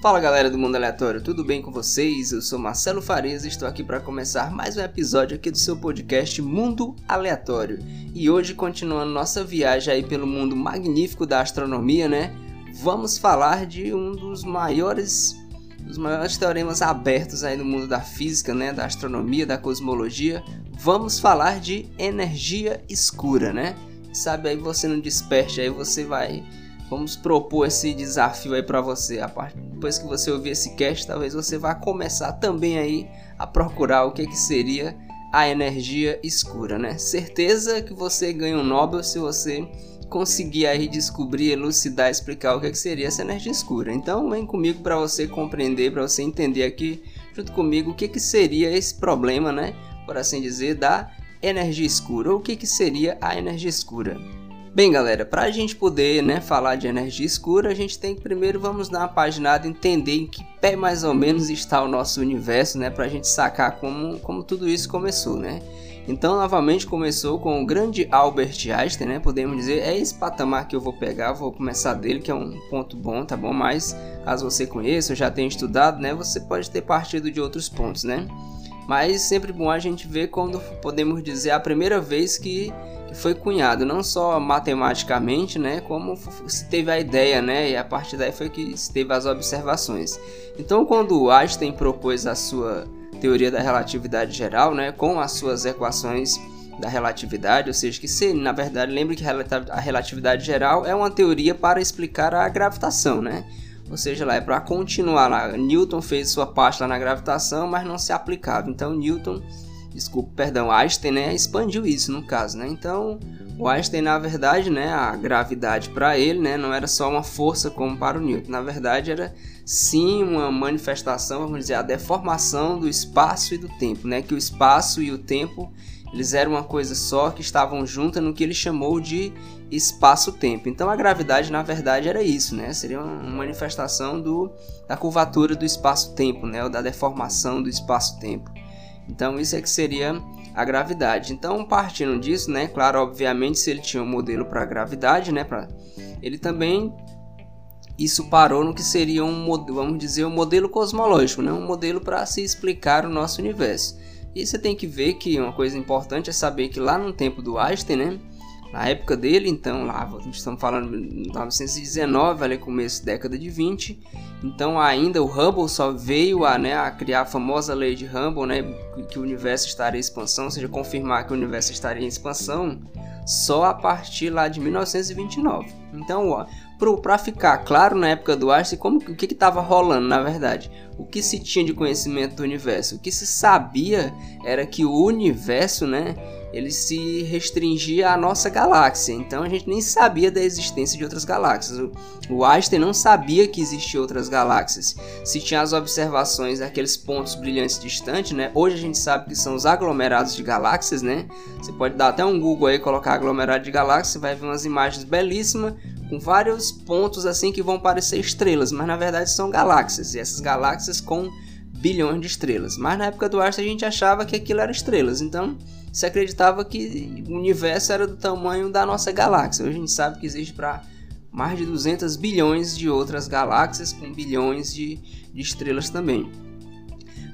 Fala galera do Mundo Aleatório, tudo bem com vocês? Eu sou Marcelo Farias e estou aqui para começar mais um episódio aqui do seu podcast Mundo Aleatório. E hoje, continuando nossa viagem aí pelo mundo magnífico da astronomia, né? Vamos falar de um dos maiores dos maiores teoremas abertos aí no mundo da física, né, da astronomia, da cosmologia. Vamos falar de energia escura, né? Sabe aí você não desperte, aí você vai Vamos propor esse desafio aí para você. Depois que você ouvir esse cast, talvez você vá começar também aí a procurar o que, que seria a energia escura, né? Certeza que você ganha um Nobel se você conseguir aí descobrir, elucidar, explicar o que, que seria essa energia escura. Então vem comigo para você compreender, para você entender aqui junto comigo o que, que seria esse problema, né? Por assim dizer, da energia escura. Ou o que, que seria a energia escura? Bem, galera, para a gente poder né, falar de energia escura, a gente tem que primeiro vamos dar uma paginada entender em que pé mais ou menos está o nosso universo, né, para a gente sacar como, como tudo isso começou, né? Então, novamente começou com o grande Albert Einstein, né? Podemos dizer, é esse patamar que eu vou pegar, vou começar dele, que é um ponto bom, tá bom? Mas caso você conheça, ou já tenha estudado, né, você pode ter partido de outros pontos, né? Mas sempre bom a gente ver quando podemos dizer a primeira vez que foi cunhado não só matematicamente, né, como se teve a ideia, né, e a partir daí foi que se teve as observações. Então, quando Einstein propôs a sua teoria da relatividade geral, né, com as suas equações da relatividade, ou seja, que se na verdade lembre que a relatividade geral é uma teoria para explicar a gravitação, né? Ou seja, lá é para continuar lá. Newton fez sua parte lá na gravitação, mas não se aplicava. Então Newton desculpa, perdão, Einstein, né, expandiu isso no caso, né? Então, o Einstein, na verdade, né, a gravidade para ele, né, não era só uma força como para o Newton. Na verdade, era sim uma manifestação, vamos dizer, a deformação do espaço e do tempo, né? Que o espaço e o tempo eles eram uma coisa só que estavam juntas no que ele chamou de espaço-tempo. Então a gravidade, na verdade, era isso, né? Seria uma manifestação do, da curvatura do espaço-tempo, né? Ou da deformação do espaço-tempo. Então isso é que seria a gravidade. Então partindo disso, né, claro, obviamente se ele tinha um modelo para gravidade, né, para ele também isso parou no que seria um vamos dizer um modelo cosmológico, né, um modelo para se explicar o nosso universo. E você tem que ver que uma coisa importante é saber que lá no tempo do Einstein, né, na época dele, então, lá estamos falando de 1919, ali começo da década de 20. Então, ainda o Hubble só veio a, né, a criar a famosa lei de Hubble, né, que o universo estaria em expansão, ou seja, confirmar que o universo estaria em expansão só a partir lá de 1929. Então, para ficar claro na época do Einstein como o que estava rolando na verdade, o que se tinha de conhecimento do universo, o que se sabia era que o universo, né, ele se restringia à nossa galáxia, então a gente nem sabia da existência de outras galáxias. O Einstein não sabia que existiam outras galáxias. Se tinha as observações daqueles pontos brilhantes distantes, né? Hoje a gente sabe que são os aglomerados de galáxias, né? Você pode dar até um Google aí, colocar aglomerado de galáxias, vai ver umas imagens belíssimas com vários pontos assim que vão parecer estrelas, mas na verdade são galáxias. E essas galáxias com bilhões de estrelas. Mas na época do Einstein a gente achava que aquilo era estrelas, então se acreditava que o universo era do tamanho da nossa galáxia. Hoje a gente sabe que existe para mais de 200 bilhões de outras galáxias com bilhões de, de, estrelas também.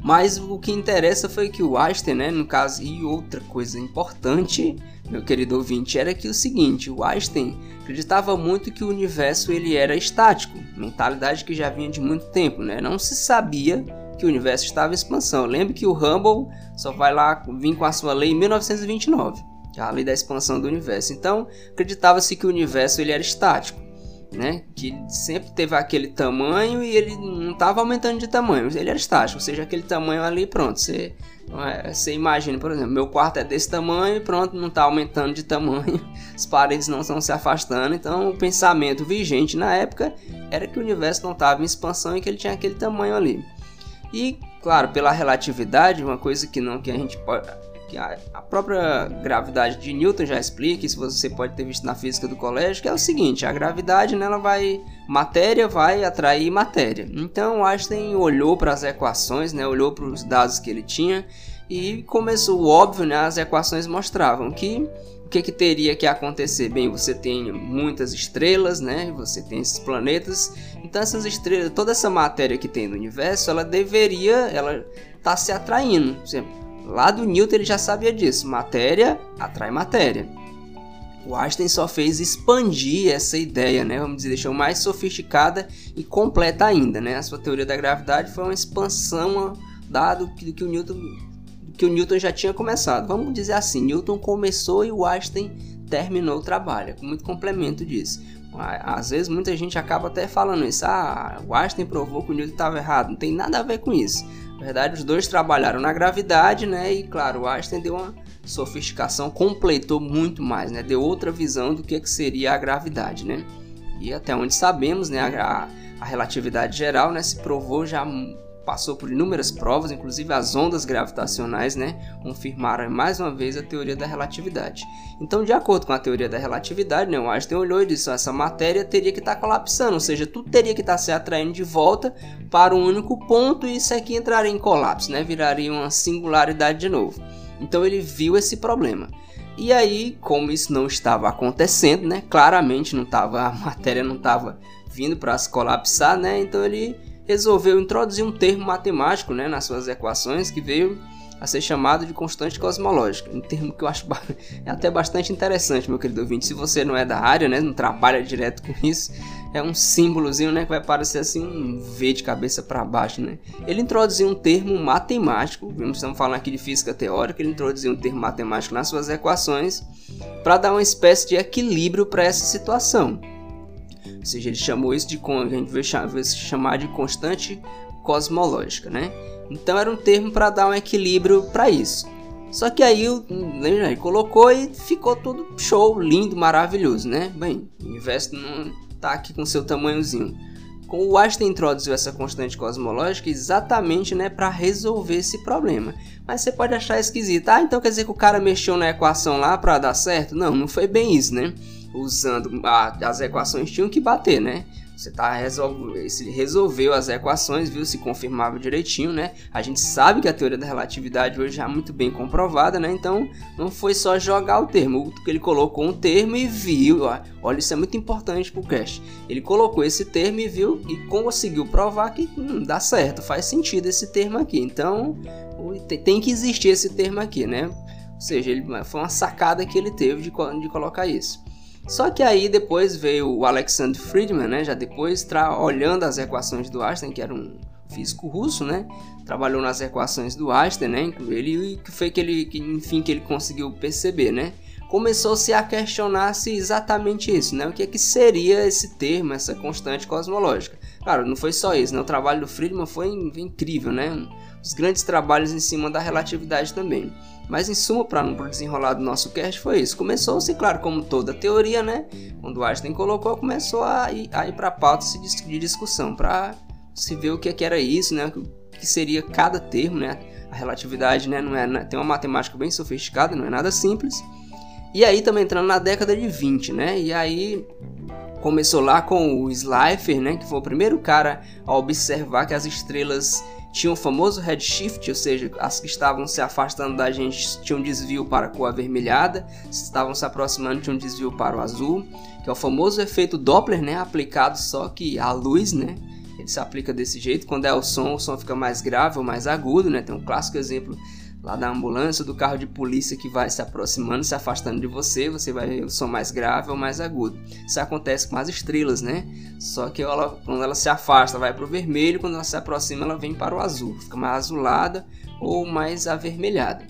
Mas o que interessa foi que o Einstein, né, no caso, e outra coisa importante, meu querido ouvinte, era que o seguinte, o Einstein acreditava muito que o universo ele era estático, mentalidade que já vinha de muito tempo, né? Não se sabia que o universo estava em expansão. Lembre que o Hubble só vai lá vir com a sua lei em 1929, é a lei da expansão do universo. Então, acreditava-se que o universo ele era estático, né? Que sempre teve aquele tamanho e ele não estava aumentando de tamanho, ele era estático, ou seja, aquele tamanho ali, pronto, você é, você imagina, por exemplo, meu quarto é desse tamanho e pronto, não está aumentando de tamanho, as paredes não estão se afastando. Então, o pensamento vigente na época era que o universo não estava em expansão e que ele tinha aquele tamanho ali. E, claro, pela relatividade, uma coisa que não que a gente pode que a, própria gravidade de Newton já explica, isso você pode ter visto na física do colégio, que é o seguinte, a gravidade nela vai matéria vai atrair matéria. Então Einstein olhou para as equações, né, olhou para os dados que ele tinha E começou óbvio, né? As equações mostravam que o que, que teria que acontecer? Bem, você tem muitas estrelas, né? Você tem esses planetas. Então essas estrelas, toda essa matéria que tem no universo, ela deveria, ela tá se atraindo. Lá do Newton ele já sabia disso. Matéria atrai matéria. O Einstein só fez expandir essa ideia, né? Vamos dizer, deixou mais sofisticada e completa ainda, né? A sua teoria da gravidade foi uma expansão dado que, que o Newton que o Newton já tinha começado. Vamos dizer assim, Newton começou e o Einstein terminou o trabalho, com muito complemento disso. Às vezes muita gente acaba até falando isso, ah, o Einstein provou que o Newton estava errado, não tem nada a ver com isso. Na verdade, os dois trabalharam na gravidade, né? E claro, o Einstein deu uma sofisticação, completou muito mais, né? Deu outra visão do que, que seria a gravidade, né? E até onde sabemos, né? A, a relatividade geral, né? Se provou já passou por inúmeras provas, inclusive as ondas gravitacionais, né, confirmaram mais uma vez a teoria da relatividade. Então, de acordo com a teoria da relatividade, né, o Einstein olhou e disse: essa matéria teria que estar tá colapsando, ou seja, tudo teria que estar tá se atraindo de volta para um único ponto e isso aqui entraria em colapso, né, viraria uma singularidade de novo. Então, ele viu esse problema. E aí, como isso não estava acontecendo, né, claramente não estava a matéria não estava vindo para se colapsar, né, então ele resolveu introduzir um termo matemático né, nas suas equações que veio a ser chamado de constante cosmológica. Um termo que eu acho é até bastante interessante, meu querido ouvinte. Se você não é da área, né, não trabalha direto com isso, é um símbolozinho né, que vai parecer assim um V de cabeça para baixo. Né? Ele introduziu um termo matemático, estamos falando aqui de física teórica, ele introduziu um termo matemático nas suas equações para dar uma espécie de equilíbrio para essa situação. Ou seja, ele chamou isso de a gente vai chamar de constante cosmológica, né? Então era um termo para dar um equilíbrio para isso. Só que aí ele colocou e ficou tudo show, lindo, maravilhoso, né? Bem, o universo não tá aqui com seu tamanhozinho. Com o Einstein introduziu essa constante cosmológica exatamente, né, para resolver esse problema. Mas você pode achar esquisito. Ah, então quer dizer que o cara mexeu na equação lá para dar certo? Não, não foi bem isso, né? Usando a, as equações tinham que bater, né? Você tá resolveu as equações, viu se confirmava direitinho, né? A gente sabe que a teoria da relatividade hoje é muito bem comprovada, né? Então não foi só jogar o termo, ele colocou um termo e viu, olha isso é muito importante pro cast. Ele colocou esse termo e viu e conseguiu provar que hum, dá certo, faz sentido esse termo aqui. Então tem que existir esse termo aqui, né? Ou seja, ele, foi uma sacada que ele teve de, de colocar isso. Só que aí depois veio o Alexander Friedman, né? Já depois olhando as equações do Einstein, que era um físico russo, né? Trabalhou nas equações do Einstein, né? Ele que foi que ele, que, enfim, que ele conseguiu perceber, né? Começou-se a questionar-se exatamente isso, né? O que é que seria esse termo, essa constante cosmológica? Claro, não foi só isso, né? O trabalho do Friedman foi incrível, né? Os grandes trabalhos em cima da relatividade também. Mas em suma, para não desenrolar do nosso cast, foi isso. Começou-se, claro, como toda teoria, né? Quando Einstein colocou, começou a ir, ir para a pauta de discussão, para se ver o que, é que era isso, né? O que seria cada termo, né? A relatividade, né? Não é, tem uma matemática bem sofisticada, não é nada simples. E aí também entrando na década de 20, né? E aí começou lá com o Slipher, né? Que foi o primeiro cara a observar que as estrelas tinha o famoso redshift, ou seja, as que estavam se afastando da gente tinham desvio para a cor avermelhada, se estavam se aproximando tinham desvio para o azul, que é o famoso efeito Doppler, né, aplicado só que a luz, né, ele se aplica desse jeito, quando é o som, o som fica mais grave ou mais agudo, né, tem um clássico exemplo lá da ambulância, do carro de polícia que vai se aproximando, se afastando de você, você vai ver o som mais grave ou mais agudo. Isso acontece com as estrelas, né? Só que ela, quando ela se afasta, vai para o vermelho, quando ela se aproxima, ela vem para o azul, fica mais azulada ou mais avermelhada.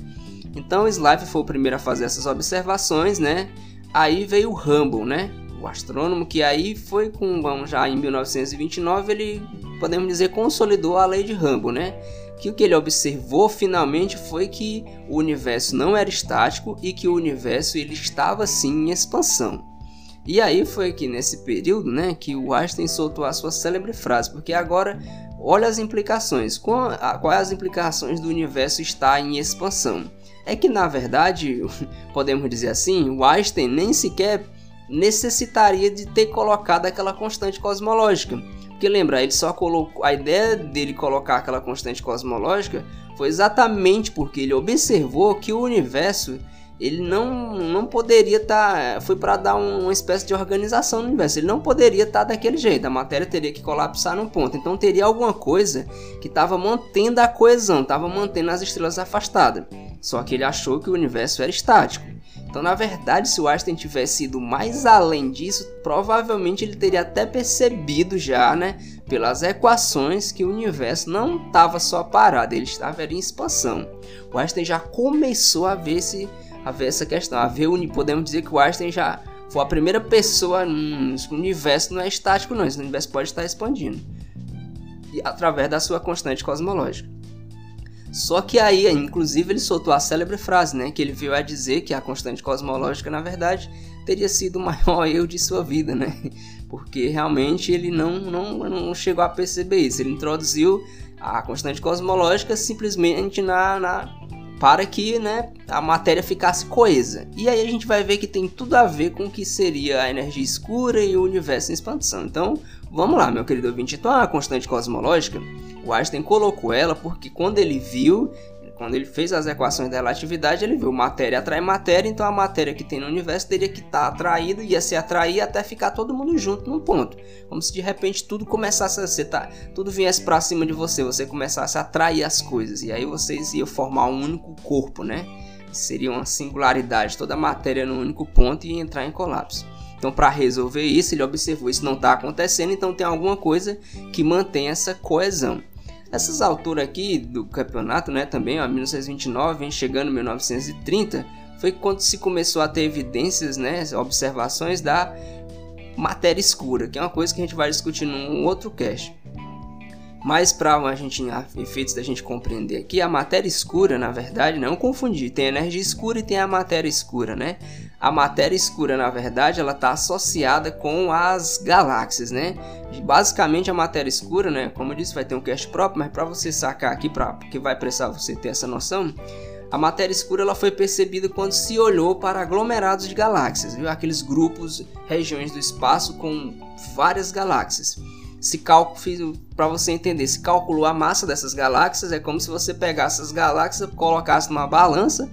Então, Slive foi o primeiro a fazer essas observações, né? Aí veio o Hubble, né? O astrônomo que aí foi com, vamos já em 1929, ele podemos dizer consolidou a lei de Hubble, né? Que o que ele observou finalmente foi que o universo não era estático e que o universo ele estava sim em expansão. E aí foi que nesse período, né, que o Einstein soltou a sua célebre frase, porque agora olha as implicações, quais as implicações do universo estar em expansão. É que na verdade, podemos dizer assim, o Einstein nem sequer necessitaria de ter colocado aquela constante cosmológica, Porque lembra, ele só colocou. A ideia dele colocar aquela constante cosmológica foi exatamente porque ele observou que o universo ele não, não poderia estar. Tá, foi para dar um, uma espécie de organização no universo. Ele não poderia estar tá daquele jeito. A matéria teria que colapsar num ponto. Então teria alguma coisa que estava mantendo a coesão, estava mantendo as estrelas afastadas. Só que ele achou que o universo era estático. Então, na verdade, se o Einstein tivesse ido mais além disso, provavelmente ele teria até percebido já, né, pelas equações, que o universo não estava só parado, ele estava em expansão. O Einstein já começou a ver esse a ver essa questão, a ver, podemos dizer que o Einstein já foi a primeira pessoa, hum, o universo não é estático não, esse universo pode estar expandindo, através da sua constante cosmológica. Só que aí, inclusive, ele soltou a célebre frase, né, que ele veio a dizer que a constante cosmológica, na verdade, teria sido o maior erro de sua vida, né? Porque realmente ele não, não, não chegou a perceber isso. Ele introduziu a constante cosmológica simplesmente na, na para que né, a matéria ficasse coesa. E aí a gente vai ver que tem tudo a ver com o que seria a energia escura e o universo em expansão. Então, vamos lá, meu querido ouvinte. Então, a constante cosmológica, o Einstein colocou ela porque quando ele viu quando ele fez as equações da relatividade, ele viu matéria atrai matéria, então a matéria que tem no universo teria que estar tá atraída, ia se atrair até ficar todo mundo junto num ponto. Como se de repente tudo começasse a ser, tá, tudo viesse para cima de você, você começasse a atrair as coisas, e aí vocês iam formar um único corpo, né? Seria uma singularidade, toda a matéria no único ponto e entrar em colapso. Então, para resolver isso, ele observou isso não está acontecendo, então tem alguma coisa que mantém essa coesão. Essas alturas aqui do campeonato, né, também, ó, 1929, vem chegando 1930, foi quando se começou a ter evidências, né, observações da matéria escura, que é uma coisa que a gente vai discutir num outro cast. Mas para a gente, efeitos da gente compreender aqui, a matéria escura, na verdade, não confundir, tem energia escura e tem a matéria escura, né? A matéria escura, na verdade, ela está associada com as galáxias, né? Basicamente a matéria escura, né? Como eu disse, vai ter um cast próprio, mas para você sacar aqui, para que vai precisar você ter essa noção, a matéria escura ela foi percebida quando se olhou para aglomerados de galáxias, viu? Aqueles grupos, regiões do espaço com várias galáxias se cálculo para você entender, se calculou a massa dessas galáxias, é como se você pegasse as galáxias, colocasse numa balança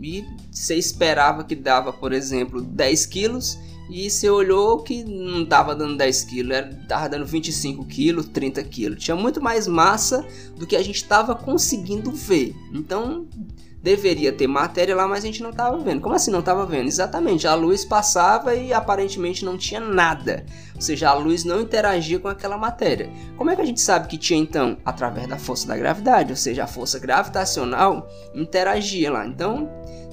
e você esperava que dava, por exemplo, 10 quilos e você olhou que não estava dando 10 quilos, estava dando 25 quilos, 30 quilos. Tinha muito mais massa do que a gente estava conseguindo ver. Então deveria ter matéria lá, mas a gente não estava vendo. Como assim não estava vendo? Exatamente, a luz passava e aparentemente não tinha nada. Ou seja, a luz não interagia com aquela matéria. Como é que a gente sabe que tinha então? Através da força da gravidade, ou seja, a força gravitacional interagia lá. Então,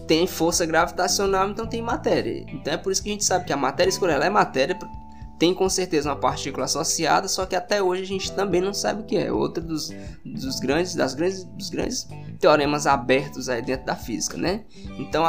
tem força gravitacional, então tem matéria. Então é por isso que a gente sabe que a matéria escura é matéria tem com certeza uma partícula associada, só que até hoje a gente também não sabe o que é. Outro dos, dos grandes, das grandes, dos grandes teoremas abertos aí dentro da física, né? Então,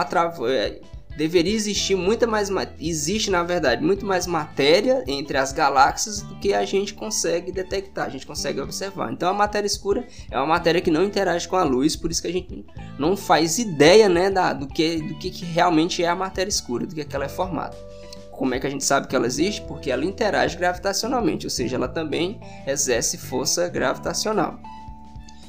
é, deveria existir muita mais, existe na verdade muito mais matéria entre as galáxias do que a gente consegue detectar, a gente consegue observar. Então, a matéria escura é uma matéria que não interage com a luz, por isso que a gente não faz ideia, né, da, do que, do que, que realmente é a matéria escura, do que, que ela é formada. Como é que a gente sabe que ela existe? Porque ela interage gravitacionalmente, ou seja, ela também exerce força gravitacional.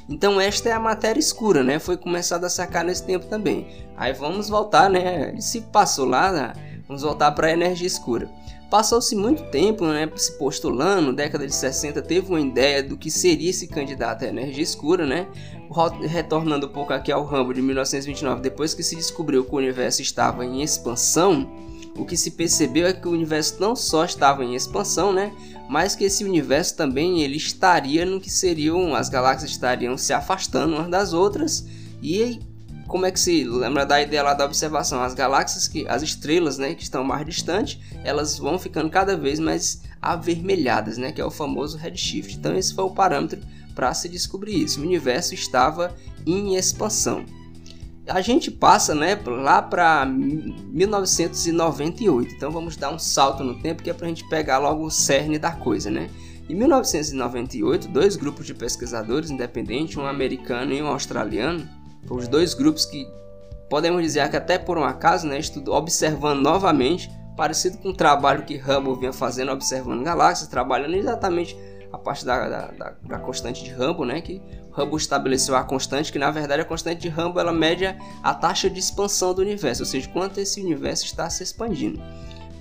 Então esta é a matéria escura, né? Foi começado a sacar nesse tempo também. Aí vamos voltar, né? Se passou lá, né? vamos voltar para a energia escura. Passou-se muito tempo né, se postulando, década de 60 teve uma ideia do que seria esse candidato à energia escura, né? Retornando um pouco aqui ao Rambo de 1929, depois que se descobriu que o universo estava em expansão, o que se percebeu é que o universo não só estava em expansão, né, mas que esse universo também ele estaria no que seriam as galáxias estariam se afastando umas das outras. E como é que se lembra da ideia lá da observação? As galáxias que as estrelas né que estão mais distantes elas vão ficando cada vez mais avermelhadas né que é o famoso redshift. Então esse foi o parâmetro para se descobrir isso. O universo estava em expansão a gente passa né, lá para 1998. Então vamos dar um salto no tempo que é para a gente pegar logo o cerne da coisa. Né? Em 1998, dois grupos de pesquisadores independentes, um americano e um australiano, os dois grupos que podemos dizer que até por um acaso, né, estudo, observando novamente, parecido com o trabalho que Hubble vinha fazendo, observando galáxias, trabalhando exatamente a partir da, da, da, constante de Hubble, né? Que Hubble estabeleceu a constante, que na verdade a constante de Hubble ela mede a taxa de expansão do universo, ou seja, quanto esse universo está se expandindo.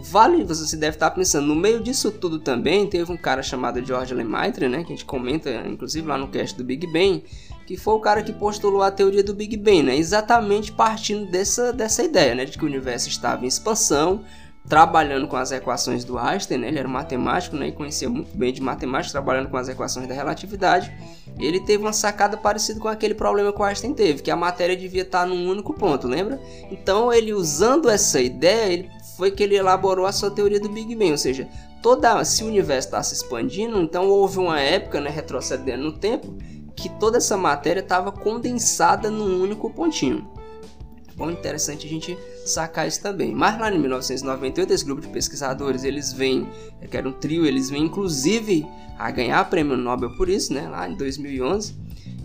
Vale, você deve estar pensando, no meio disso tudo também teve um cara chamado George Lemaitre, né, que a gente comenta inclusive lá no cast do Big Bang, que foi o cara que postulou a teoria do Big Bang, né, exatamente partindo dessa, dessa ideia, né, de que o universo estava em expansão, trabalhando com as equações do Einstein, né? ele era matemático né? e conhecia muito bem de matemática, trabalhando com as equações da relatividade. Ele teve uma sacada parecida com aquele problema que o Einstein teve, que a matéria devia estar num único ponto, lembra? Então, ele usando essa ideia, ele foi que ele elaborou a sua teoria do Big Bang, ou seja, toda se o universo está se expandindo, então houve uma época, né, retrocedendo no tempo, que toda essa matéria estava condensada num único pontinho bom interessante a gente sacar isso também. Mas lá em 1998, esse grupo de pesquisadores, eles vêm, que era um trio, eles vêm inclusive a ganhar prêmio Nobel por isso, né, lá em 2011.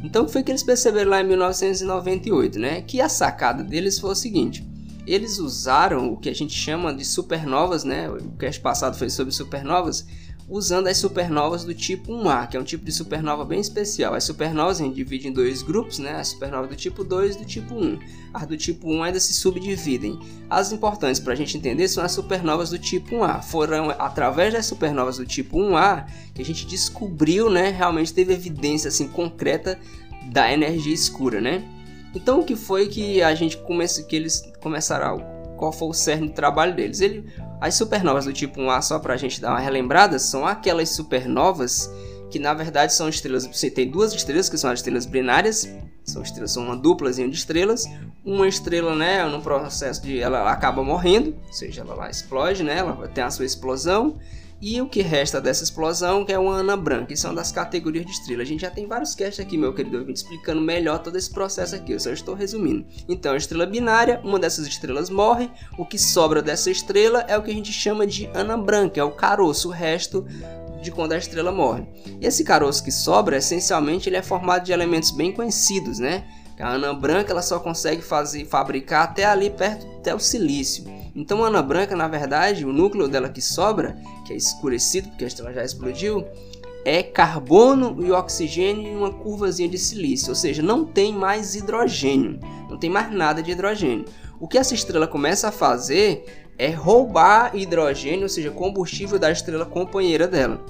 Então, foi que eles perceberam lá em 1998, né? Que a sacada deles foi o seguinte: eles usaram o que a gente chama de supernovas, né? O cast passado foi sobre supernovas usando as supernovas do tipo 1A, que é um tipo de supernova bem especial. As supernovas a gente divide em dois grupos, né? As supernovas do tipo 2 e do tipo 1. As do tipo 1 ainda se subdividem. As importantes para a gente entender são as supernovas do tipo 1A. Foram através das supernovas do tipo 1A que a gente descobriu, né? Realmente teve evidência assim concreta da energia escura, né? Então o que foi que a gente comece, que eles começaram qual foi o cerne do trabalho deles? Ele, as supernovas do tipo 1A, só para a gente dar uma relembrada, são aquelas supernovas que na verdade são estrelas. Você tem duas estrelas que são as estrelas binárias, são estrelas, são uma duplazinha de estrelas. Uma estrela, né, no processo de ela acaba morrendo, ou seja, ela lá explode, né, ela tem a sua explosão e o que resta dessa explosão, é uma ana branca, que são das categorias de estrela. A gente já tem vários casts aqui, meu querido ouvinte, explicando melhor todo esse processo aqui, eu só estou resumindo. Então, a estrela binária, uma dessas estrelas morre, o que sobra dessa estrela é o que a gente chama de ana branca, é o caroço, o resto de quando a estrela morre. E esse caroço que sobra, essencialmente, ele é formado de elementos bem conhecidos, né? A anã branca ela só consegue fazer, fabricar até ali perto até o silício. Então a anã branca, na verdade, o núcleo dela que sobra, que é escurecido porque a estrela já explodiu, é carbono e oxigênio em uma curvazinha de silício, ou seja, não tem mais hidrogênio, não tem mais nada de hidrogênio. O que essa estrela começa a fazer é roubar hidrogênio, ou seja, combustível da estrela companheira dela.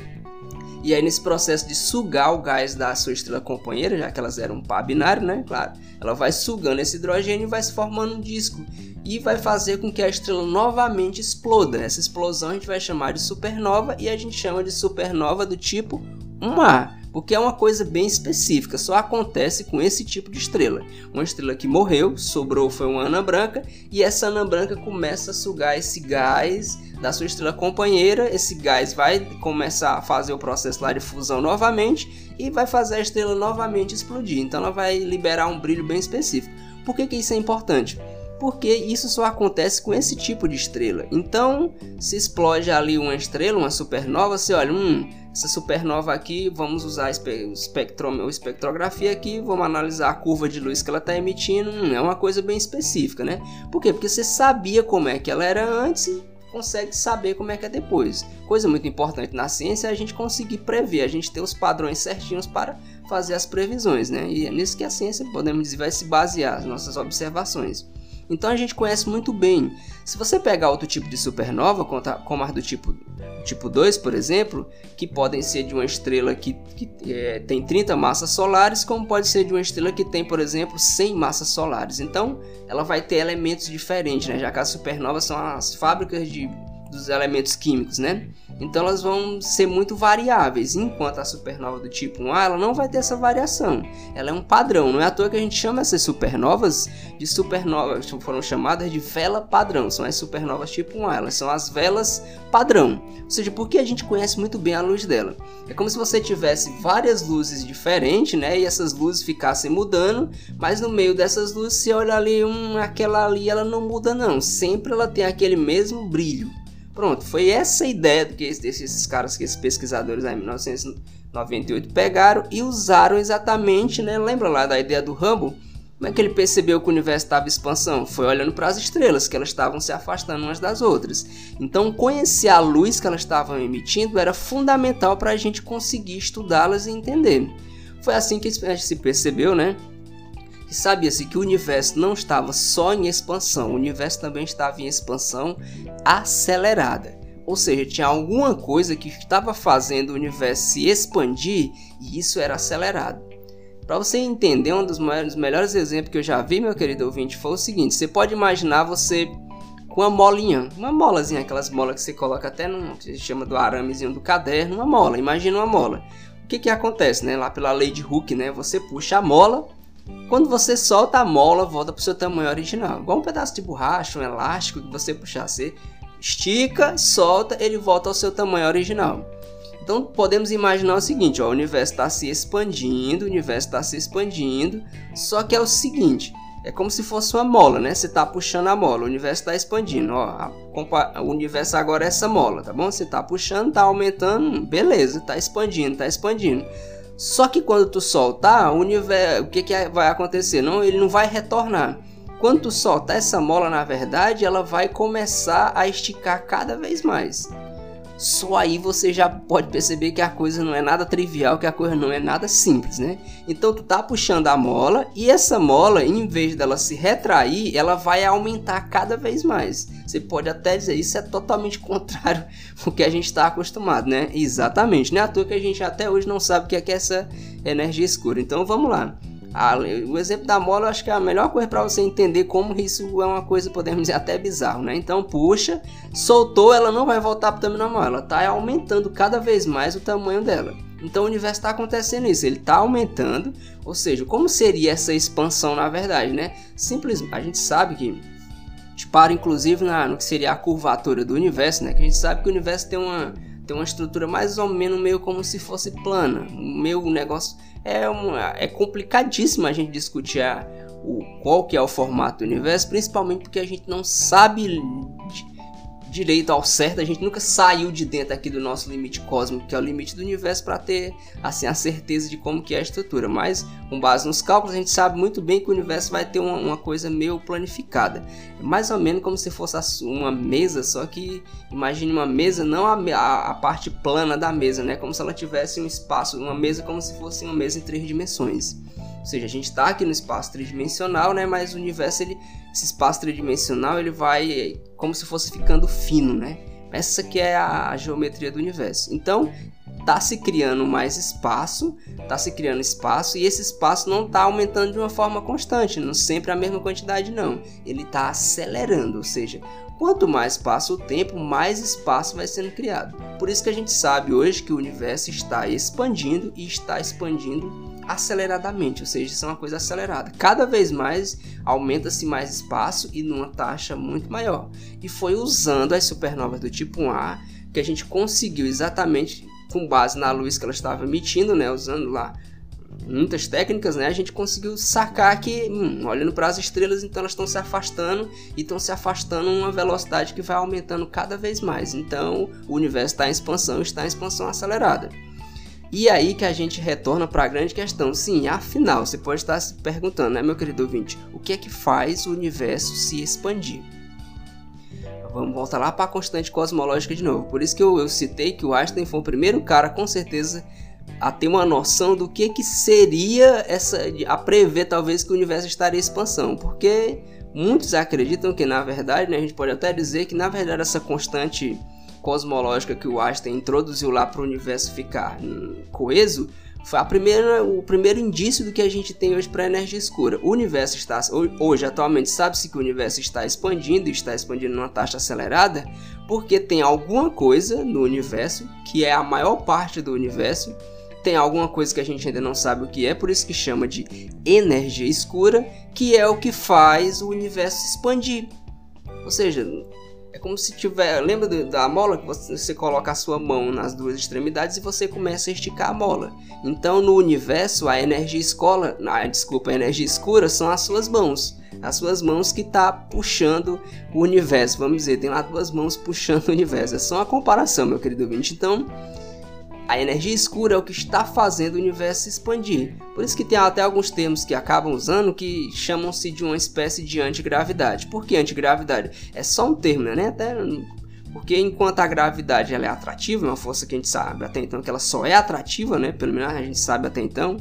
E aí, nesse processo de sugar o gás da sua estrela companheira, já que elas eram par binário, né? Claro, ela vai sugando esse hidrogênio e vai se formando um disco. E vai fazer com que a estrela novamente exploda. Essa explosão a gente vai chamar de supernova e a gente chama de supernova do tipo 1A porque é uma coisa bem específica, só acontece com esse tipo de estrela. Uma estrela que morreu, sobrou foi uma anã branca, e essa anã branca começa a sugar esse gás da sua estrela companheira, esse gás vai começar a fazer o processo lá de fusão novamente e vai fazer a estrela novamente explodir. Então ela vai liberar um brilho bem específico. Por que, que isso é importante? porque isso só acontece com esse tipo de estrela. Então, se explode ali uma estrela, uma supernova, você olha, hum, essa supernova aqui, vamos usar o espectro, espectrografia aqui, vamos analisar a curva de luz que ela está emitindo, hum, é uma coisa bem específica, né? Por quê? Porque você sabia como é que ela era antes consegue saber como é que é depois. Coisa muito importante na ciência é a gente conseguir prever, a gente ter os padrões certinhos para fazer as previsões, né? E é nisso que a ciência, podemos dizer, vai se basear, as nossas observações. Então a gente conhece muito bem. Se você pegar outro tipo de supernova, como as do tipo, tipo 2, por exemplo, que podem ser de uma estrela que, que é, tem 30 massas solares, como pode ser de uma estrela que tem, por exemplo, 100 massas solares. Então ela vai ter elementos diferentes, né? já que as supernovas são as fábricas de dos elementos químicos, né? Então elas vão ser muito variáveis, enquanto a supernova do tipo 1A ela não vai ter essa variação. Ela é um padrão, não é à toa que a gente chama essas supernovas de supernovas, foram chamadas de vela padrão, são as supernovas tipo 1A, elas são as velas padrão. Ou seja, porque a gente conhece muito bem a luz dela. É como se você tivesse várias luzes diferentes, né? E essas luzes ficassem mudando, mas no meio dessas luzes, se olha ali, um, aquela ali, ela não muda não, sempre ela tem aquele mesmo brilho. Pronto, foi essa ideia que esses caras, que esses pesquisadores aí em 1998 pegaram e usaram exatamente, né? Lembra lá da ideia do Hubble? Como é que ele percebeu que o universo estava em expansão? Foi olhando para as estrelas, que elas estavam se afastando umas das outras. Então, conhecer a luz que elas estavam emitindo era fundamental para a gente conseguir estudá-las e entender. Foi assim que se percebeu, né? Que sabia-se que o universo não estava só em expansão, o universo também estava em expansão acelerada. Ou seja, tinha alguma coisa que estava fazendo o universo se expandir e isso era acelerado. Para você entender, um dos maiores, melhores exemplos que eu já vi, meu querido ouvinte, foi o seguinte: você pode imaginar você com uma molinha, uma molazinha, aquelas molas que você coloca até no que se chama do aramezinho do caderno, uma mola. Imagina uma mola. O que que acontece, né? Lá pela lei de Hooke, né? Você puxa a mola, quando você solta a mola, volta para o seu tamanho original. Igual um pedaço de borracha, um elástico que você puxar, você estica, solta, ele volta ao seu tamanho original. Então podemos imaginar o seguinte: ó, o universo está se expandindo, o universo está se expandindo, só que é o seguinte. É como se fosse uma mola, né? Você está puxando a mola, o universo está expandindo. Ó, o universo agora é essa mola, tá bom? Você está puxando, está aumentando, beleza, está expandindo, está expandindo. Só que quando tu soltar, o universo, o que, que vai acontecer? Não, ele não vai retornar. Quando tu soltar essa mola, na verdade, ela vai começar a esticar cada vez mais só aí você já pode perceber que a coisa não é nada trivial, que a coisa não é nada simples, né? Então tu tá puxando a mola e essa mola, em vez dela se retrair, ela vai aumentar cada vez mais. Você pode até dizer isso é totalmente contrário ao que a gente está acostumado, né? Exatamente, né? À toa que a gente até hoje não sabe o que é, que é essa energia escura. Então vamos lá. O exemplo da mola eu acho que é a melhor coisa para você entender como isso é uma coisa, podemos dizer, até bizarro, né? Então puxa, soltou, ela não vai voltar para o tamanho normal, ela está aumentando cada vez mais o tamanho dela. Então o universo está acontecendo isso, ele está aumentando, ou seja, como seria essa expansão na verdade, né? Simplesmente, a gente sabe que para inclusive na, no que seria a curvatura do universo, né? Que a gente sabe que o universo tem uma tem uma estrutura mais ou menos meio como se fosse plana. O meu negócio é, uma, é complicadíssimo a gente discutir a, o, qual que é o formato do universo, principalmente porque a gente não sabe direito ao certo, a gente nunca saiu de dentro aqui do nosso limite cósmico, que é o limite do universo, para ter assim a certeza de como que é a estrutura. Mas com base nos cálculos, a gente sabe muito bem que o universo vai ter uma, uma coisa meio planificada. Mais ou menos como se fosse uma mesa, só que imagine uma mesa, não a, a, a parte plana da mesa, né? Como se ela tivesse um espaço, uma mesa como se fosse uma mesa em três dimensões. Ou seja, a gente está aqui no espaço tridimensional, né? Mas o universo, ele, esse espaço tridimensional, ele vai como se fosse ficando fino, né? Essa que é a geometria do universo. Então, tá se criando mais espaço, tá se criando espaço e esse espaço não tá aumentando de uma forma constante, não sempre a mesma quantidade não. Ele tá acelerando, ou seja, quanto mais passa o tempo, mais espaço vai sendo criado. Por isso que a gente sabe hoje que o universo está expandindo e está expandindo aceleradamente, ou seja, isso é uma coisa acelerada. Cada vez mais aumenta-se mais espaço e numa taxa muito maior. E foi usando as supernovas do tipo 1A que a gente conseguiu exatamente com base na luz que ela estava emitindo, né, usando lá muitas técnicas, né, a gente conseguiu sacar que, hum, olhando para as estrelas, então elas estão se afastando e estão se afastando uma velocidade que vai aumentando cada vez mais. Então, o universo está em expansão, está em expansão acelerada. E aí que a gente retorna para a grande questão. Sim, afinal, você pode estar se perguntando, né, meu querido ouvinte, o que é que faz o universo se expandir? Vamos voltar lá para a constante cosmológica de novo. Por isso que eu, eu citei que o Einstein foi o primeiro cara, com certeza, a ter uma noção do que que seria essa a prever talvez que o universo estaria em expansão, porque muitos acreditam que na verdade, né, a gente pode até dizer que na verdade essa constante cosmológica que o Einstein introduziu lá para o universo ficar coeso, foi a primeira, o primeiro indício do que a gente tem hoje para a energia escura. O universo está hoje atualmente sabe-se que o universo está expandindo e está expandindo numa taxa acelerada, porque tem alguma coisa no universo que é a maior parte do universo tem alguma coisa que a gente ainda não sabe o que é, por isso que chama de energia escura, que é o que faz o universo expandir. Ou seja, é como se tiver. Lembra da mola que você, coloca a sua mão nas duas extremidades e você começa a esticar a mola. Então no universo a energia escola, ah, desculpa, a energia escura são as suas mãos. As suas mãos que tá puxando o universo, vamos dizer, tem lá duas mãos puxando o universo. É só uma comparação, meu querido ouvinte. Então, A energia escura é o que está fazendo o universo se expandir. Por isso que tem até alguns termos que acabam usando que chamam-se de uma espécie de antigravidade. Por que antigravidade? É só um termo, né? Até porque enquanto a gravidade ela é atrativa, é uma força que a gente sabe até então que ela só é atrativa, né? Pelo menos a gente sabe até então,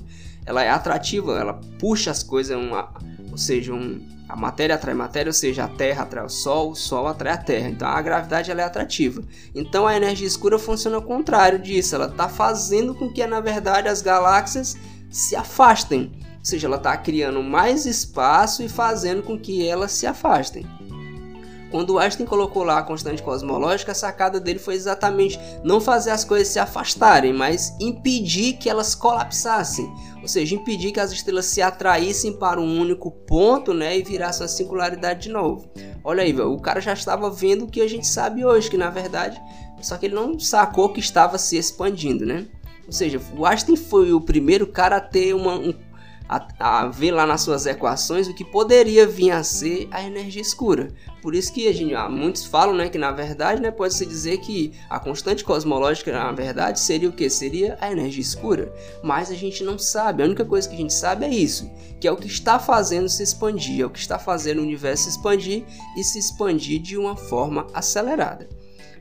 ela é atrativa, ela puxa as coisas, uma, ou seja, um, a matéria atrai matéria, ou seja, a Terra atrai o Sol, o Sol atrai a Terra. Então a gravidade ela é atrativa. Então a energia escura funciona ao contrário disso. Ela está fazendo com que, na verdade, as galáxias se afastem. Ou seja, ela está criando mais espaço e fazendo com que elas se afastem. Quando Einstein colocou lá a constante cosmológica, a sacada dele foi exatamente não fazer as coisas se afastarem, mas impedir que elas colapsassem. Ou seja, impedir que as estrelas se atraíssem para um único ponto né, e virassem uma singularidade de novo. Olha aí, o cara já estava vendo o que a gente sabe hoje, que na verdade, só que ele não sacou que estava se expandindo, né? Ou seja, o Einstein foi o primeiro cara a ter uma, um a, a, ver lá nas suas equações o que poderia vir a ser a energia escura. Por isso que a gente, muitos falam né, que na verdade né, pode-se dizer que a constante cosmológica na verdade seria o que? Seria a energia escura. Mas a gente não sabe, a única coisa que a gente sabe é isso, que é o que está fazendo se expandir, é o que está fazendo o universo se expandir e se expandir de uma forma acelerada.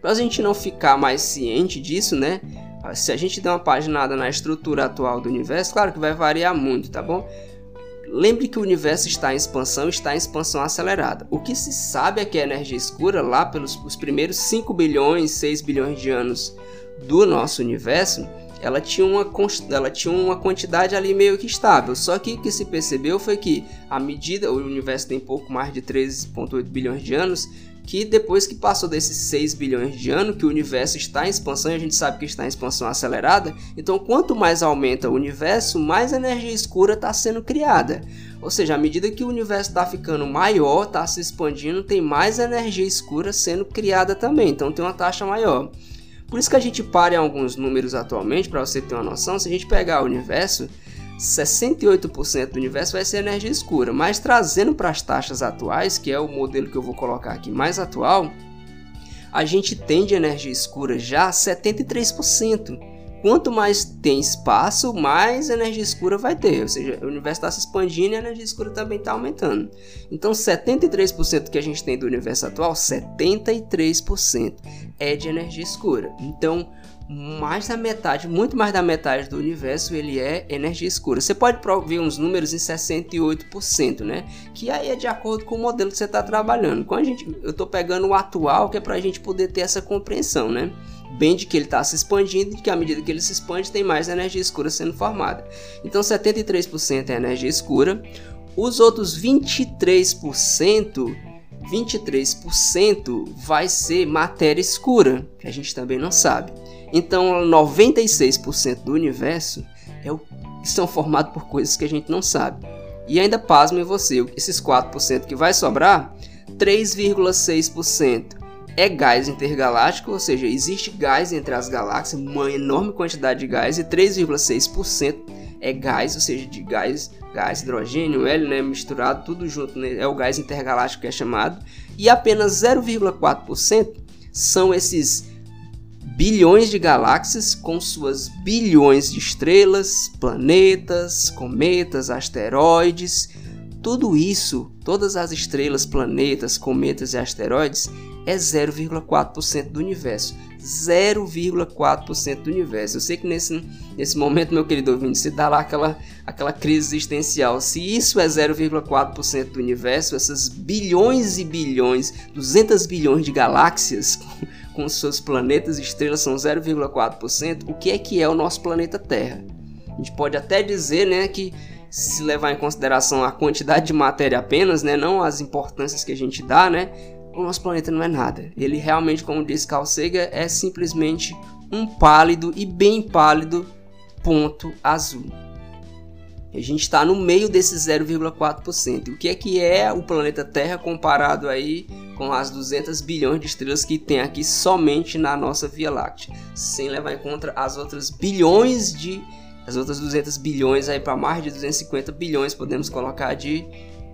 Para a gente não ficar mais ciente disso, né? Se a gente der uma paginada na estrutura atual do universo, claro que vai variar muito, tá bom? Lembre que o universo está em expansão, está em expansão acelerada. O que se sabe é que a energia escura, lá pelos os primeiros 5 bilhões, 6 bilhões de anos do nosso universo, ela tinha uma, ela tinha uma quantidade ali meio que estável. Só que o que se percebeu foi que, à medida o universo tem pouco mais de 13,8 bilhões de anos, que depois que passou desses 6 bilhões de anos, que o universo está em expansão e a gente sabe que está em expansão acelerada, então quanto mais aumenta o universo, mais energia escura está sendo criada. Ou seja, à medida que o universo está ficando maior, está se expandindo, tem mais energia escura sendo criada também, então tem uma taxa maior. Por isso que a gente para em alguns números atualmente, para você ter uma noção, se a gente pegar o universo, 68% do universo vai ser energia escura, mas trazendo para as taxas atuais, que é o modelo que eu vou colocar aqui mais atual, a gente tem de energia escura já 73%. Quanto mais tem espaço, mais energia escura vai ter. Ou seja, o universo está se expandindo e a energia escura também está aumentando. Então, 73% que a gente tem do universo atual, 73% é de energia escura. Então, mais da metade, muito mais da metade do universo ele é energia escura. Você pode ver uns números em 68%, né? Que aí é de acordo com o modelo que você está trabalhando. Quando a gente, eu estou pegando o atual, que é para a gente poder ter essa compreensão, né? Bem de que ele está se expandindo e que à medida que ele se expande tem mais energia escura sendo formada. Então 73% é energia escura. Os outros 23% 23% vai ser matéria escura, que a gente também não sabe. Então, 96% do universo é o, são formados por coisas que a gente não sabe. E ainda pasme você, esses 4% que vai sobrar, 3,6% é gás intergaláctico, ou seja, existe gás entre as galáxias, uma enorme quantidade de gás, e 3,6% é gás, ou seja, de gás, gás, hidrogênio, hélio, né, misturado, tudo junto, né, é o gás intergaláctico que é chamado, e apenas 0,4% são esses bilhões de galáxias com suas bilhões de estrelas, planetas, cometas, asteroides. Tudo isso, todas as estrelas, planetas, cometas e asteroides, é 0,4% do universo. 0,4% do universo. Eu sei que nesse, nesse momento, meu querido ouvinte, se dá lá aquela, aquela crise existencial. Se isso é 0,4% do universo, essas bilhões e bilhões, 200 bilhões de galáxias com seus planetas e estrelas são 0,4%, o que é que é o nosso planeta Terra? A gente pode até dizer, né, que se levar em consideração a quantidade de matéria apenas, né, não as importâncias que a gente dá, né, o nosso planeta não é nada. Ele realmente, como disse Carl Sagan, é simplesmente um pálido e bem pálido ponto azul. A gente está no meio desse 0,4%. O que é que é o planeta Terra comparado aí com as 200 bilhões de estrelas que tem aqui somente na nossa Via Láctea, sem levar em conta as outras bilhões de as outras 200 bilhões aí para mais de 250 bilhões podemos colocar de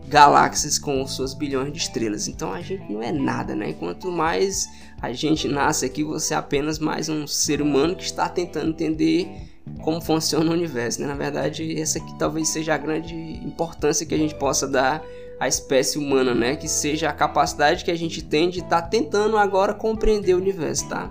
galáxias com suas bilhões de estrelas. Então a gente não é nada, né? Quanto mais a gente nasce aqui, você é apenas mais um ser humano que está tentando entender como funciona o universo. Né? Na verdade, essa aqui talvez seja a grande importância que a gente possa dar à espécie humana, né? Que seja a capacidade que a gente tem de estar tá tentando agora compreender o universo, tá?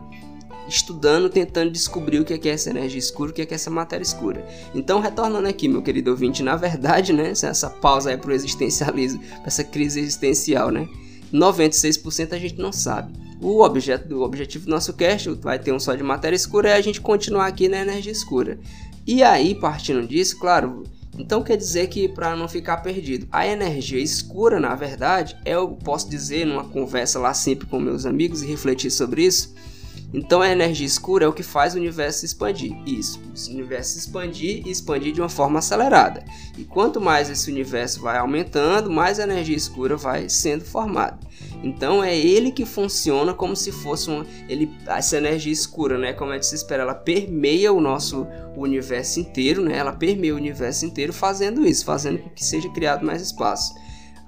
estudando, tentando descobrir o que é essa energia escura, o que é essa matéria escura. Então, retornando aqui, meu querido ouvinte, na verdade, né, essa pausa aí pro existencialismo, essa crise existencial, né, 96% a gente não sabe. O objeto do objetivo do nosso cast vai ter um só de matéria escura é a gente continuar aqui na energia escura. E aí, partindo disso, claro, então quer dizer que para não ficar perdido, a energia escura, na verdade, eu posso dizer numa conversa lá sempre com meus amigos e refletir sobre isso, então a energia escura é o que faz o universo expandir. Isso, o universo expandir e expandir de uma forma acelerada. E quanto mais esse universo vai aumentando, mais a energia escura vai sendo formada. Então é ele que funciona como se fosse uma, ele, essa energia escura, né? Como é de se espera, ela permeia o nosso universo inteiro, né? Ela permeia o universo inteiro fazendo isso, fazendo com que seja criado mais espaço.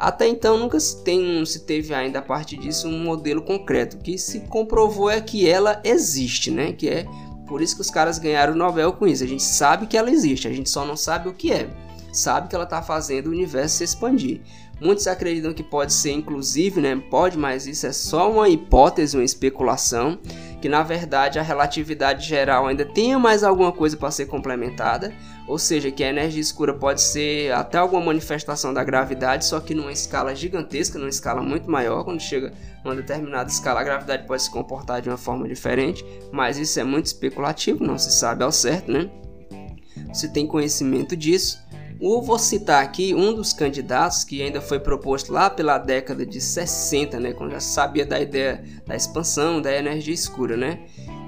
Até então nunca se, tem, se teve ainda a partir disso um modelo concreto. O que se comprovou é que ela existe, né? Que é por isso que os caras ganharam o Nobel com isso. A gente sabe que ela existe, a gente só não sabe o que é. Sabe que ela está fazendo o universo se expandir. Muitos acreditam que pode ser inclusive, né? Pode, mas isso é só uma hipótese, uma especulação, que na verdade a relatividade geral ainda tenha mais alguma coisa para ser complementada, ou seja, que a energia escura pode ser até alguma manifestação da gravidade, só que numa escala gigantesca, numa escala muito maior, quando chega a uma determinada escala, a gravidade pode se comportar de uma forma diferente, mas isso é muito especulativo, não se sabe ao certo, né? Você tem conhecimento disso, eu vou citar aqui um dos candidatos que ainda foi proposto lá pela década de 60, né, quando já sabia da ideia da expansão da energia escura, né?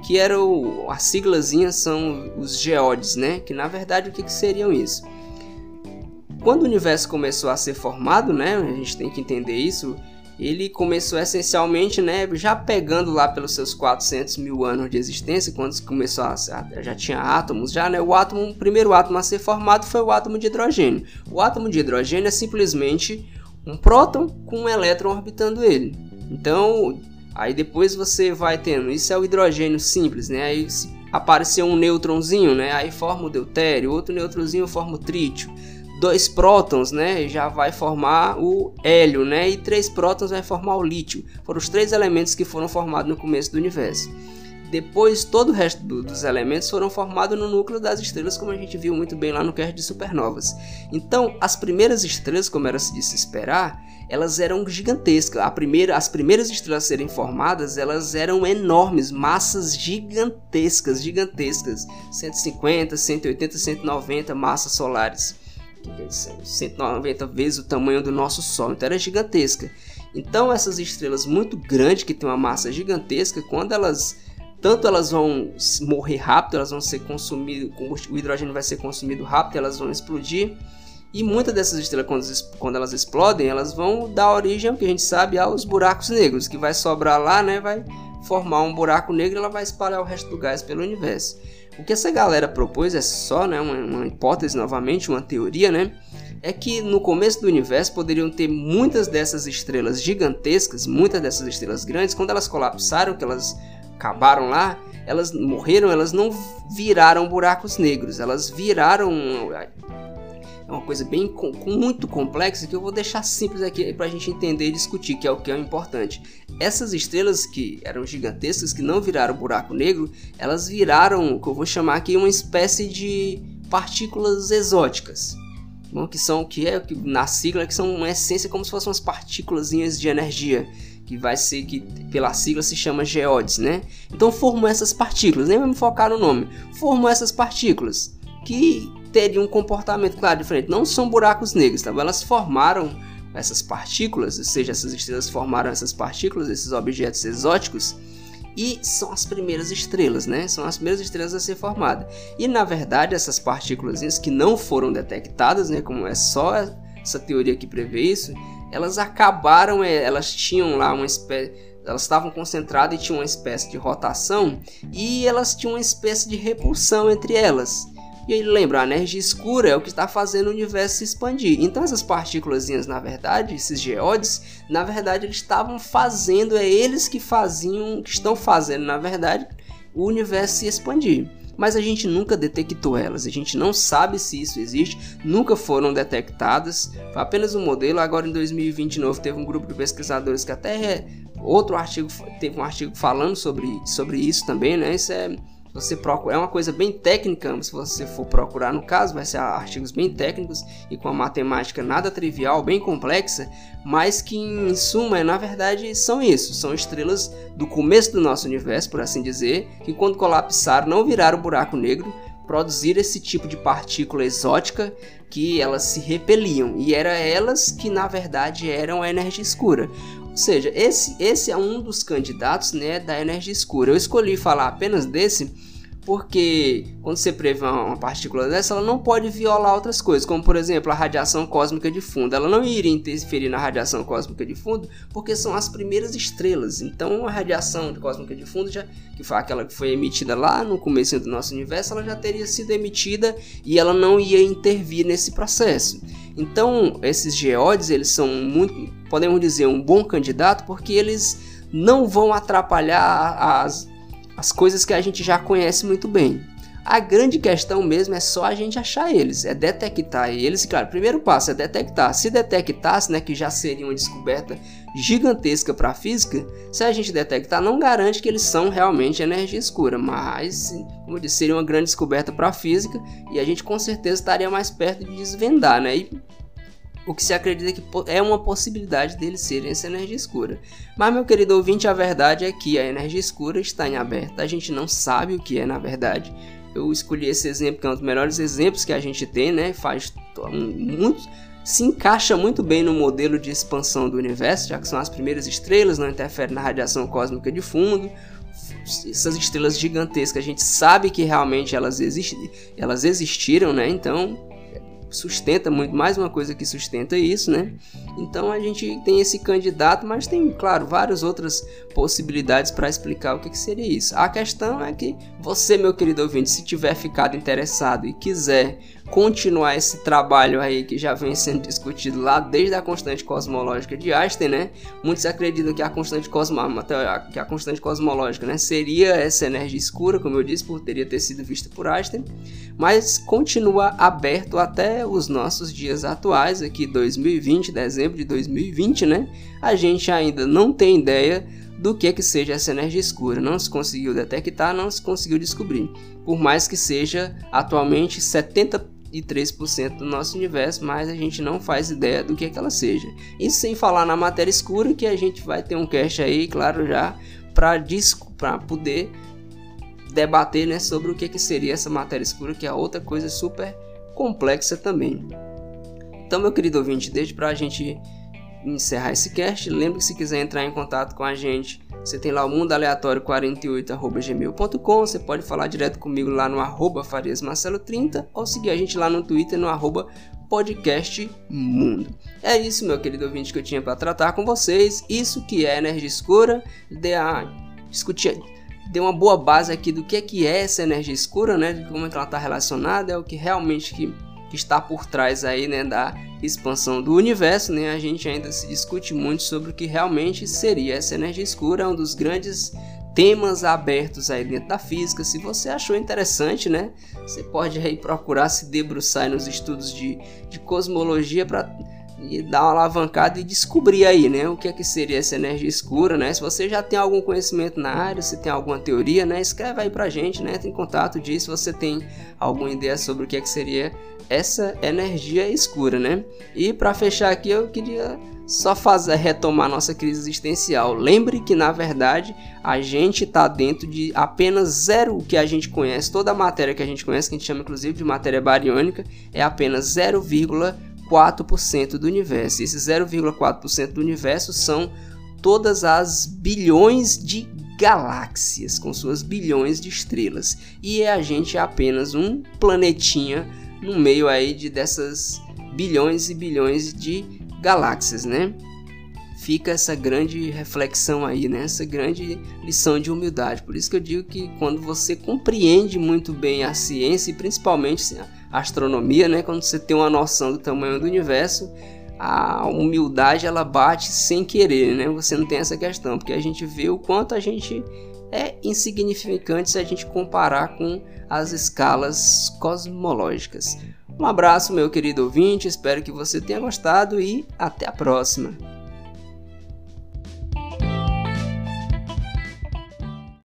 Que era o, as siglazinhas são os geodes, né? Que na verdade o que, que seriam isso? Quando o universo começou a ser formado, né? A gente tem que entender isso ele começou essencialmente, né, já pegando lá pelos seus 400 mil anos de existência, quando começou a, já tinha átomos, já, né, o átomo, o primeiro átomo a ser formado foi o átomo de hidrogênio. O átomo de hidrogênio é simplesmente um próton com um elétron orbitando ele. Então, aí depois você vai tendo, isso é o hidrogênio simples, né, aí apareceu um nêutronzinho, né, aí forma o deutério, outro nêutronzinho forma o trítio dois prótons, né, já vai formar o hélio, né, e três prótons vai formar o lítio. Foram os três elementos que foram formados no começo do universo. Depois, todo o resto do, dos elementos foram formados no núcleo das estrelas, como a gente viu muito bem lá no cast de supernovas. Então, as primeiras estrelas, como era de se esperar, elas eram gigantescas. A primeira, as primeiras estrelas a serem formadas, elas eram enormes, massas gigantescas, gigantescas, 150, 180, 190 massas solares 190 vezes o tamanho do nosso Sol, então era gigantesca. Então essas estrelas muito grandes que têm uma massa gigantesca, quando elas tanto elas vão morrer rápido, elas vão ser consumidas, o hidrogênio vai ser consumido rápido, elas vão explodir. E muitas dessas estrelas, quando, quando elas explodem, elas vão dar origem, o que a gente sabe, aos buracos negros, que vai sobrar lá, né, vai formar um buraco negro e ela vai espalhar o resto do gás pelo universo. O que essa galera propôs é só né, uma, uma hipótese, novamente, uma teoria, né? É que no começo do universo poderiam ter muitas dessas estrelas gigantescas, muitas dessas estrelas grandes, quando elas colapsaram, que elas acabaram lá, elas morreram, elas não viraram buracos negros, elas viraram é uma coisa bem com, muito complexa que eu vou deixar simples aqui para a gente entender e discutir, que é o que é importante. Essas estrelas que eram gigantescas, que não viraram buraco negro, elas viraram o que eu vou chamar aqui uma espécie de partículas exóticas. Bom, que são que é que na sigla que são uma essência como se fossem umas partículas de energia que vai ser que pela sigla se chama geodes, né? Então formam essas partículas, nem vamos focar no nome. Formam essas partículas que teriam um comportamento, claro, diferente. Não são buracos negros, tá? elas formaram essas partículas, ou seja, essas estrelas formaram essas partículas, esses objetos exóticos, e são as primeiras estrelas, né? São as primeiras estrelas a ser formadas. E na verdade, essas partículas que não foram detectadas, né? Como é só essa teoria que prevê isso, elas acabaram, é, elas tinham lá uma espécie elas estavam concentradas e tinham uma espécie de rotação e elas tinham uma espécie de repulsão entre elas. E ele lembra, a energia escura é o que está fazendo o universo se expandir. Então essas partículas, na verdade, esses geodes, na verdade eles estavam fazendo, é eles que faziam, que estão fazendo, na verdade, o universo se expandir mas a gente nunca detectou elas, a gente não sabe se isso existe, nunca foram detectadas, foi apenas um modelo. Agora em 2029 teve um grupo de pesquisadores que até outro artigo teve um artigo falando sobre, sobre isso também, né? Isso é você procura, é uma coisa bem técnica, se você for procurar no caso, vai ser artigos bem técnicos e com a matemática nada trivial, bem complexa, mas que em suma, na verdade, são isso, são estrelas do começo do nosso universo, por assim dizer, que quando colapsaram não viraram buraco negro, produziram esse tipo de partícula exótica que elas se repeliam e era elas que na verdade eram a energia escura. Ou seja, esse, esse é um dos candidatos né, da energia escura. Eu escolhi falar apenas desse porque quando você prevê uma partícula dessa, ela não pode violar outras coisas, como por exemplo a radiação cósmica de fundo. Ela não iria interferir na radiação cósmica de fundo, porque são as primeiras estrelas. Então a radiação cósmica de fundo, já, que foi aquela que foi emitida lá no começo do nosso universo, ela já teria sido emitida e ela não ia intervir nesse processo. Então esses geodes, eles são muito, podemos dizer, um bom candidato, porque eles não vão atrapalhar as as coisas que a gente já conhece muito bem. A grande questão mesmo é só a gente achar eles, é detectar eles. Claro, primeiro passo é detectar. Se detectasse, né, que já seria uma descoberta gigantesca para a física, se a gente detectar, não garante que eles são realmente energia escura, mas, como eu disse, seria uma grande descoberta para a física e a gente com certeza estaria mais perto de desvendar, né? E o que se acredita que é uma possibilidade deles serem essa energia escura. Mas, meu querido ouvinte, a verdade é que a energia escura está em aberto. A gente não sabe o que é na verdade. Eu escolhi esse exemplo que é um dos melhores exemplos que a gente tem, né? Faz muito, se encaixa muito bem no modelo de expansão do universo, já que são as primeiras estrelas, não interfere na radiação cósmica de fundo. Essas estrelas gigantescas, a gente sabe que realmente elas, existi elas existiram, né? Então sustenta muito, mais uma coisa que sustenta isso, né? Então a gente tem esse candidato, mas tem, claro, várias outras possibilidades para explicar o que, que, seria isso. A questão é que você, meu querido ouvinte, se tiver ficado interessado e quiser continuar esse trabalho aí que já vem sendo discutido lá desde a constante cosmológica de Einstein, né? Muitos acreditam que a constante cosmo, que a constante cosmológica, né, seria essa energia escura, como eu disse, por teria ter sido vista por Einstein, mas continua aberto até os nossos dias atuais, aqui 2020, dezembro de 2020, né? A gente ainda não tem ideia do que que seja essa energia escura, não se conseguiu detectar, não se conseguiu descobrir. Por mais que seja atualmente 70 3% do nosso universo, mas a gente não faz ideia do que, é que ela seja. Isso sem falar na matéria escura, que a gente vai ter um cast aí, claro, já para poder debater né, sobre o que, que seria essa matéria escura, que é outra coisa super complexa também. Então, meu querido ouvinte, desde para a gente encerrar esse cast, lembre que se quiser entrar em contato com a gente você tem lá o mundo aleatório 48@gmail.com. Você pode falar direto comigo lá no arroba fariasmarcelo30 ou seguir a gente lá no Twitter no arroba podcastmundo. É isso, meu querido ouvinte, que eu tinha para tratar com vocês. Isso que é energia escura. Dê a discutir deu uma boa base aqui do que é, que é essa energia escura, né? De como é que ela está relacionada, é o que realmente que que está por trás aí, né, da expansão do universo, né? A gente ainda se discute muito sobre o que realmente seria essa energia escura, é um dos grandes temas abertos aí dentro da física. Se você achou interessante, né, você pode aí procurar se debruçar nos estudos de, de cosmologia para e dar uma alavancada e descobrir aí, né, o que é que seria essa energia escura, né? Se você já tem algum conhecimento na área, se tem alguma teoria, né, escreve aí pra gente, né? Tem contato disso, você tem alguma ideia sobre o que é que seria essa energia escura, né? E para fechar aqui, eu queria só fazer retomar nossa crise existencial. Lembre que na verdade a gente está dentro de apenas zero o que a gente conhece, toda a matéria que a gente conhece, que a gente chama inclusive de matéria bariônica, é apenas 0,4% do universo. E esse 0,4% do universo são todas as bilhões de galáxias com suas bilhões de estrelas. E a gente é apenas um planetinha no meio aí de dessas bilhões e bilhões de galáxias, né? fica essa grande reflexão aí, né? Essa grande lição de humildade. Por isso que eu digo que quando você compreende muito bem a ciência e principalmente a astronomia, né? Quando você tem uma noção do tamanho do universo, a humildade ela bate sem querer, né? Você não tem essa questão, porque a gente vê o quanto a gente é insignificante se a gente comparar com as escalas cosmológicas. Um abraço, meu querido ouvinte, espero que você tenha gostado e até a próxima.